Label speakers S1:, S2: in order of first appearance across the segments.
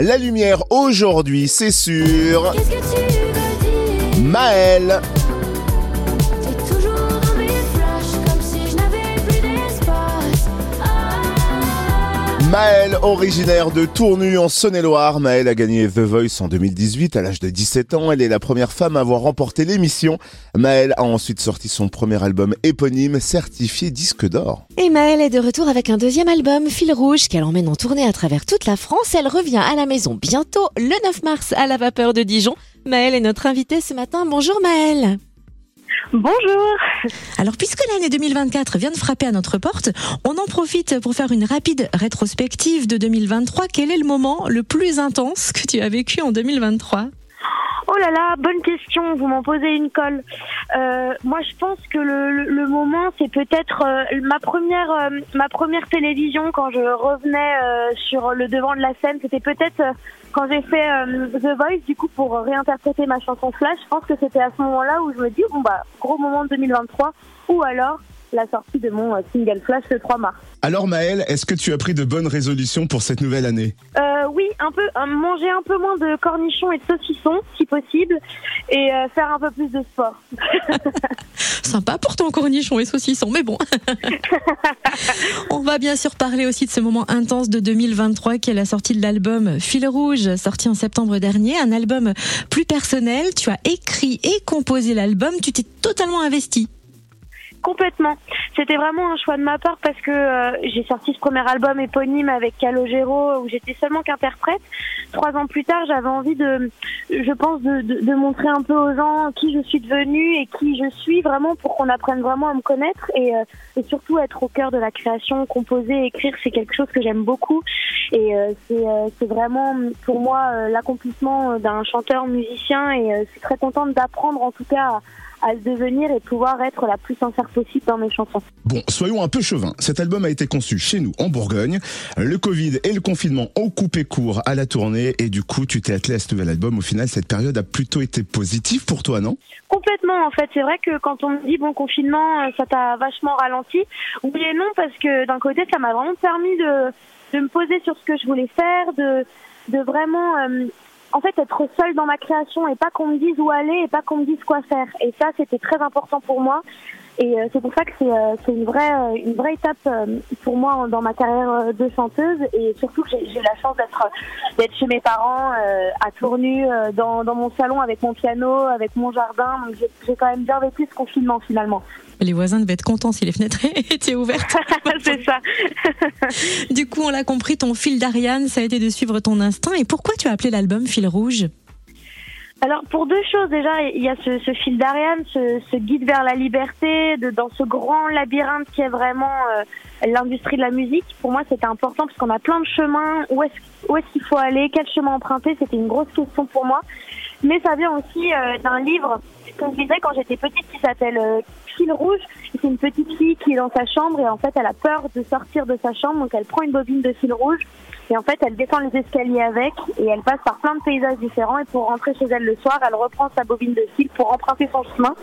S1: La lumière aujourd'hui, c'est sur
S2: Qu'est-ce que tu veux dire?
S1: Maël. Maël, originaire de Tournu en Saône-et-Loire. Maël a gagné The Voice en 2018 à l'âge de 17 ans. Elle est la première femme à avoir remporté l'émission. Maël a ensuite sorti son premier album éponyme certifié disque d'or.
S3: Et Maëlle est de retour avec un deuxième album, Fil Rouge, qu'elle emmène en tournée à travers toute la France. Elle revient à la maison bientôt, le 9 mars, à la vapeur de Dijon. Maëlle est notre invitée ce matin. Bonjour Maëlle.
S4: Bonjour.
S5: Alors, puisque l'année 2024 vient de frapper à notre porte, on en profite pour faire une rapide rétrospective de 2023. Quel est le moment le plus intense que tu as vécu en 2023
S4: Oh là là, bonne question. Vous m'en posez une colle. Euh, moi, je pense que le, moment, c'est peut-être euh, ma première euh, ma première télévision quand je revenais euh, sur le devant de la scène. C'était peut-être quand j'ai fait The Voice, du coup, pour réinterpréter ma chanson Flash. Je pense que c'était à ce moment-là où je me dis bon bah gros moment de 2023, ou alors la sortie de mon euh, single Flash le 3 mars.
S6: Alors Maëlle, est-ce que tu as pris de bonnes résolutions pour cette nouvelle année?
S4: Euh, oui, un peu euh, manger un peu moins de cornichons et de saucissons, si possible, et euh, faire un peu plus de sport.
S5: Sympa pour ton cornichon et saucisson, mais bon. on va bien sûr parler aussi de ce moment intense de 2023 qui est la sortie de l'album Fil Rouge, sorti en septembre dernier. Un album plus personnel. Tu as écrit et composé l'album. Tu t'es totalement investi.
S4: Complètement. C'était vraiment un choix de ma part parce que euh, j'ai sorti ce premier album éponyme avec Calogero où j'étais seulement qu'interprète. Trois ans plus tard, j'avais envie de, je pense, de, de, de montrer un peu aux gens qui je suis devenue et qui je suis vraiment pour qu'on apprenne vraiment à me connaître et, euh, et surtout être au cœur de la création, composer, écrire, c'est quelque chose que j'aime beaucoup et euh, c'est euh, vraiment pour moi euh, l'accomplissement d'un chanteur musicien et euh, je suis très contente d'apprendre en tout cas à, à le devenir et pouvoir être la plus sincère possible dans mes chansons.
S6: Bon, soyons un peu chauvins. Cet album a été conçu chez nous, en Bourgogne. Le Covid et le confinement ont coupé court à la tournée et du coup, tu t'es attelé à ce nouvel album. Au final, cette période a plutôt été positive pour toi, non?
S4: Complètement, en fait. C'est vrai que quand on me dit bon confinement, euh, ça t'a vachement ralenti. Oui et non, parce que d'un côté, ça m'a vraiment permis de, de me poser sur ce que je voulais faire, de, de vraiment, euh, en fait, être seule dans ma création et pas qu'on me dise où aller et pas qu'on me dise quoi faire. Et ça, c'était très important pour moi. Et euh, c'est pour ça que c'est euh, une vraie euh, une vraie étape pour moi dans ma carrière de chanteuse et surtout que j'ai la chance d'être chez mes parents à Tournu dans dans mon salon avec mon piano avec mon jardin donc j'ai quand même bien vécu ce confinement finalement
S5: Les voisins devaient être contents si les fenêtres étaient ouvertes.
S4: c'est ça
S5: Du coup, on l'a compris, ton fil d'Ariane, ça a été de suivre ton instinct. Et pourquoi tu as appelé l'album Fil Rouge?
S4: Alors pour deux choses déjà, il y a ce, ce fil d'Ariane, ce, ce guide vers la liberté, de, dans ce grand labyrinthe qui est vraiment euh, l'industrie de la musique. Pour moi, c'était important parce qu'on a plein de chemins. Où est-ce où est-ce qu'il faut aller? Quel chemin emprunter? C'était une grosse question pour moi. Mais ça vient aussi euh, d'un livre que je lisais quand j'étais petite qui s'appelle euh, Fil rouge. C'est une petite fille qui est dans sa chambre et en fait elle a peur de sortir de sa chambre donc elle prend une bobine de fil rouge et en fait elle descend les escaliers avec et elle passe par plein de paysages différents et pour rentrer chez elle le soir elle reprend sa bobine de fil pour emprunter son chemin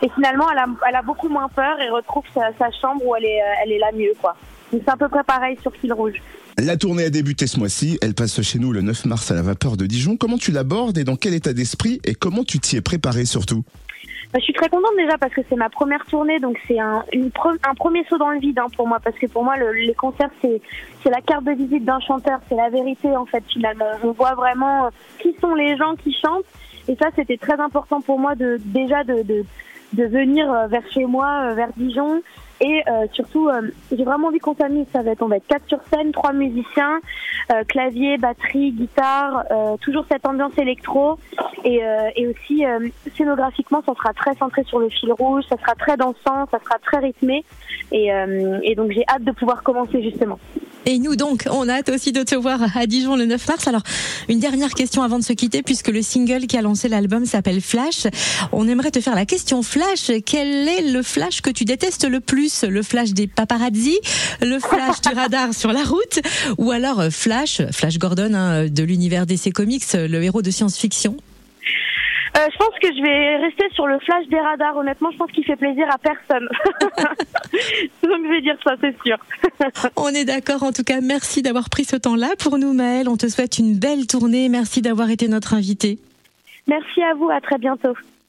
S4: et finalement elle a, elle a beaucoup moins peur et retrouve sa, chambre où elle est, euh, elle est là mieux quoi. C'est à peu près pareil sur fil rouge.
S6: La tournée a débuté ce mois-ci. Elle passe chez nous le 9 mars à la vapeur de Dijon. Comment tu l'abordes et dans quel état d'esprit et comment tu t'y es préparé surtout
S4: Bah, je suis très contente déjà parce que c'est ma première tournée, donc c'est un, une pre- un premier saut dans le vide hein, pour moi, parce que pour moi le- les concerts c'est la carte de visite d'un chanteur, c'est la vérité en fait finalement. On voit vraiment euh, qui sont les gens qui chantent, et ça c'était très important pour moi de déjà de de, de venir euh, vers chez moi, euh, vers Dijon. Et euh, surtout, euh, j'ai vraiment envie qu'on s'amuse. Ça va être, on va être quatre sur scène, trois musiciens, euh, clavier, batterie, guitare, euh, toujours cette ambiance électro. Et, euh, et aussi, euh, scénographiquement, ça sera très centré sur le fil rouge, ça sera très dansant, ça sera très rythmé. Et, et donc, j'ai hâte de pouvoir commencer justement.
S5: Et nous donc, on a hâte aussi de te voir à Dijon le 9 mars. Alors, une dernière question avant de se quitter, puisque le single qui a lancé l'album s'appelle Flash. On aimerait te faire la question Flash. Quel est le flash que tu détestes le plus? Le flash des paparazzi Le flash du radar sur la route Ou alors euh, Flash, Flash Gordon hein, de l'univers DC Comics, le héros de science-fiction
S4: Euh, je pense que je vais rester sur le flash des radars. Honnêtement, je pense qu'il fait plaisir à personne. Donc je vais dire ça, c'est sûr.
S5: On est d'accord. En tout cas, merci d'avoir pris ce temps-là pour nous, Maëlle. On te souhaite une belle tournée. Merci d'avoir été notre invité.
S4: Merci à vous, à très bientôt.